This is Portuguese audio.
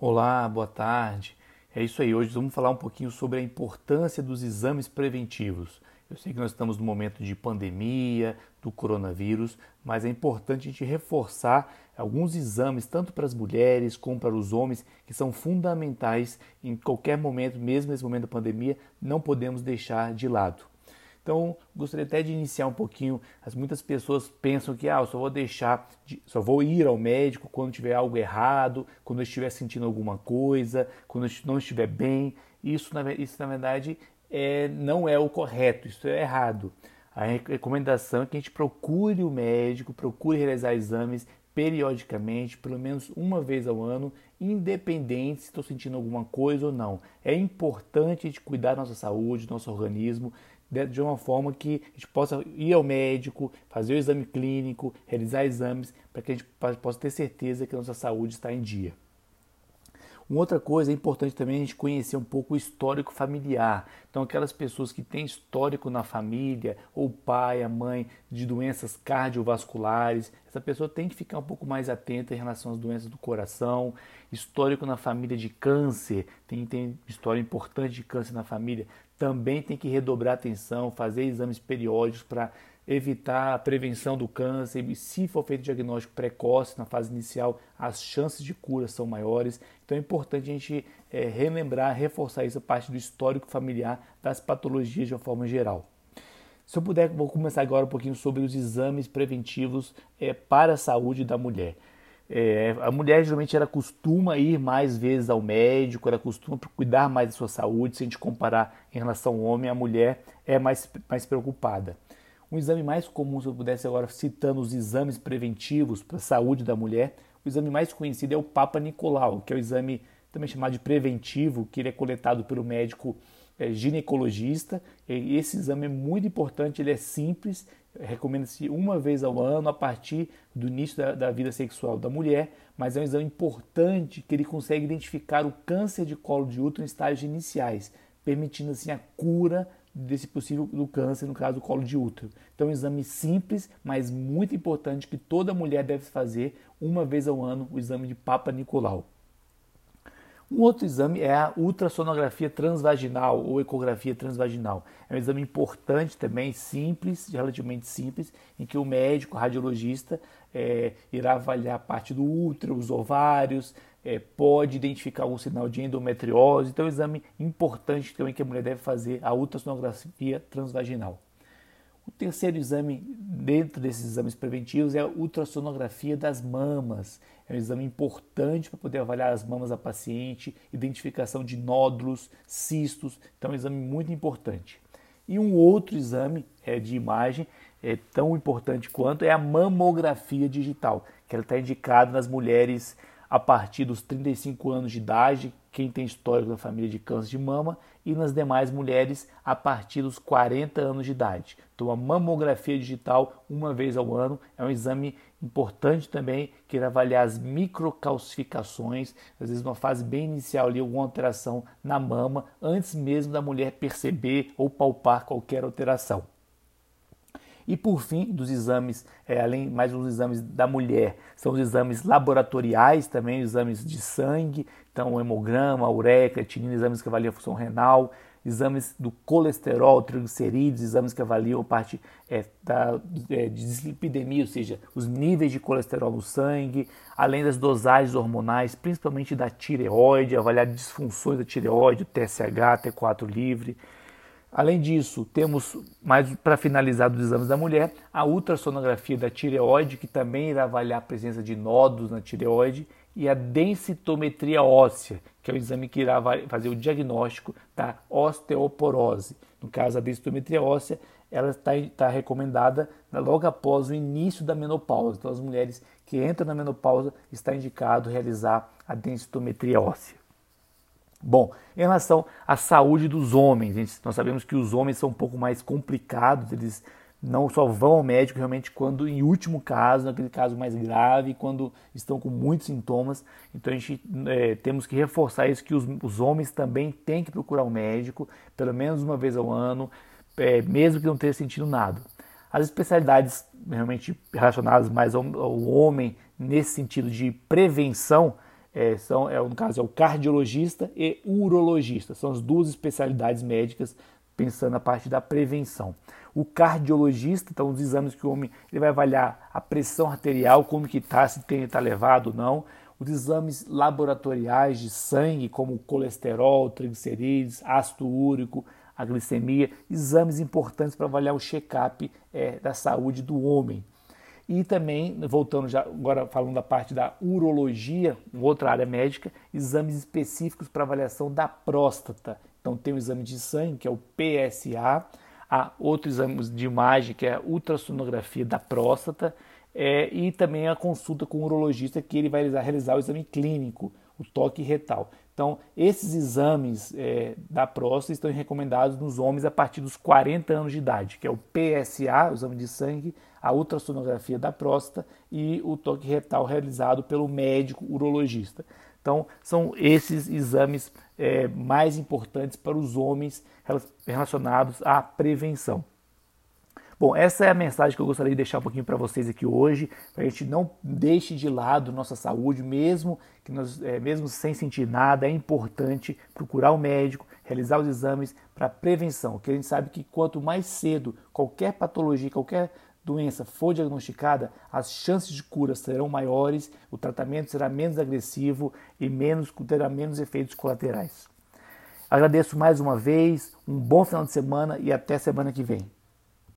Olá, boa tarde. É isso aí, hoje vamos falar um pouquinho sobre a importância dos exames preventivos. Eu sei que nós estamos no momento de pandemia, do coronavírus, mas é importante a gente reforçar alguns exames, tanto para as mulheres como para os homens, que são fundamentais em qualquer momento, mesmo nesse momento da pandemia, não podemos deixar de lado. Então, gostaria até de iniciar um pouquinho. As muitas pessoas pensam que ah, eu só vou deixar, de, só vou ir ao médico quando tiver algo errado, quando eu estiver sentindo alguma coisa, quando eu não estiver bem. Isso, na, isso na verdade, é, não é o correto, isso é errado. A recomendação é que a gente procure o médico, procure realizar exames periodicamente, pelo menos uma vez ao ano, independente se estou sentindo alguma coisa ou não. É importante gente cuidar da nossa saúde, do nosso organismo, de uma forma que a gente possa ir ao médico, fazer o exame clínico, realizar exames, para que a gente possa ter certeza que a nossa saúde está em dia. Uma outra coisa é importante também a gente conhecer um pouco o histórico familiar. Então, aquelas pessoas que têm histórico na família, ou pai, a mãe, de doenças cardiovasculares, essa pessoa tem que ficar um pouco mais atenta em relação às doenças do coração. Histórico na família de câncer, tem, tem história importante de câncer na família, também tem que redobrar atenção, fazer exames periódicos para evitar a prevenção do câncer. E se for feito diagnóstico precoce na fase inicial, as chances de cura são maiores. Então é importante a gente é, relembrar, reforçar essa parte do histórico familiar das patologias de uma forma geral. Se eu puder, vou começar agora um pouquinho sobre os exames preventivos é, para a saúde da mulher. É, a mulher geralmente ela costuma ir mais vezes ao médico, ela costuma cuidar mais da sua saúde. Se a gente comparar em relação ao homem, a mulher é mais, mais preocupada. Um exame mais comum, se eu pudesse agora citando os exames preventivos para a saúde da mulher, o exame mais conhecido é o Papa Nicolau, que é o exame também chamado de preventivo, que ele é coletado pelo médico é, ginecologista. E esse exame é muito importante, ele é simples, recomenda-se uma vez ao ano a partir do início da, da, vida sexual da mulher, mas é um exame importante que ele consegue identificar o câncer de colo de útero em estágios iniciais, permitindo assim a cura desse possível do câncer, no caso do colo de útero. Então, um exame simples, mas muito importante que toda mulher deve fazer uma vez ao ano, o exame de Papa Nicolau. Um outro exame é a ultrassonografia transvaginal ou ecografia transvaginal. É um exame importante também, simples, relativamente simples, em que o médico o radiologista é, irá avaliar a parte do útero, os ovários, é, pode identificar algum sinal de endometriose. Então, é um exame importante também que a mulher deve fazer, a ultrassonografia transvaginal. O terceiro exame dentro desses exames preventivos é a ultrassonografia das mamas. É um exame importante para poder avaliar as mamas da paciente, identificação de nódulos, cistos. Então, é um exame muito importante. E um outro exame é, de imagem é tão importante quanto é a mamografia digital, que ela está indicada nas mulheres a partir dos 35 anos de idade, quem tem histórico da família de câncer de mama, e nas demais mulheres a partir dos 40 anos de idade. Então, a mamografia digital, uma vez ao ano, é um exame importante também, que irá avaliar as microcalcificações, às vezes numa fase bem inicial ali, alguma alteração na mama, antes mesmo da mulher perceber ou palpar qualquer alteração. E por fim, dos exames, é, além mais os exames da mulher, são os exames laboratoriais também, exames de sangue, então hemograma, ureia, creatinina, exames que avaliam a função renal, exames do colesterol, triglicerídeos, exames que avaliam a parte é, da, é, de dislipidemia, ou seja, os níveis de colesterol no sangue, além das dosagens hormonais, principalmente da tireoide, avaliar disfunções da tireoide, o TSH, T4 livre, Além disso, temos, mais para finalizar dos exames da mulher, a ultrassonografia da tireoide, que também irá avaliar a presença de nódulos na tireoide, e a densitometria óssea, que é o exame que irá fazer o diagnóstico da osteoporose. No caso, a densitometria óssea, ela está, está recomendada logo após o início da menopausa. Então, as mulheres que entram na menopausa, está indicado realizar a densitometria óssea. Bom, em relação à saúde dos homens, nós sabemos que os homens são um pouco mais complicados, eles não só vão ao médico realmente quando, em último caso, naquele caso mais grave, quando estão com muitos sintomas. Então a gente é, temos que reforçar isso que os, os, homens também têm que procurar o um médico, pelo menos uma vez ao ano, é, mesmo que não tenha sentido nada. As especialidades realmente relacionadas mais ao, ao homem nesse sentido de prevenção é, são, é, no caso, é o cardiologista e urologista. São as duas especialidades médicas pensando na parte da prevenção. O cardiologista, então, os exames que o homem ele vai avaliar a pressão arterial, como que está, se tem está elevado ou não. Os exames laboratoriais de sangue, como colesterol, triglicerídeos, ácido úrico, a glicemia, exames importantes para avaliar o check-up é, da saúde do homem. E também, voltando já agora falando da parte da urologia, outra área médica, exames específicos para avaliação da próstata. Então tem o exame de sangue, que é o PSA, há outros exames de imagem, que é a ultrassonografia da próstata, é, e também a consulta com o urologista, que ele vai realizar, o exame clínico, o toque retal. Então, esses exames é, da próstata estão recomendados nos homens a partir dos 40 anos de idade, que é o PSA, o exame de sangue, a ultrassonografia da próstata e o toque retal realizado pelo médico urologista. Então, são esses exames é, mais importantes para os homens relacionados à prevenção. Bom, essa é a mensagem que eu gostaria de deixar um pouquinho para vocês aqui hoje, para a gente não deixe de lado nossa saúde, mesmo que nós, é, mesmo sem sentir nada, é importante procurar o um médico, realizar os exames para prevenção, porque a gente sabe que quanto mais cedo qualquer patologia, qualquer doença for diagnosticada, as chances de cura serão maiores, o tratamento será menos agressivo e menos, terá menos efeitos colaterais. Agradeço mais uma vez, um bom final de semana e até semana que vem.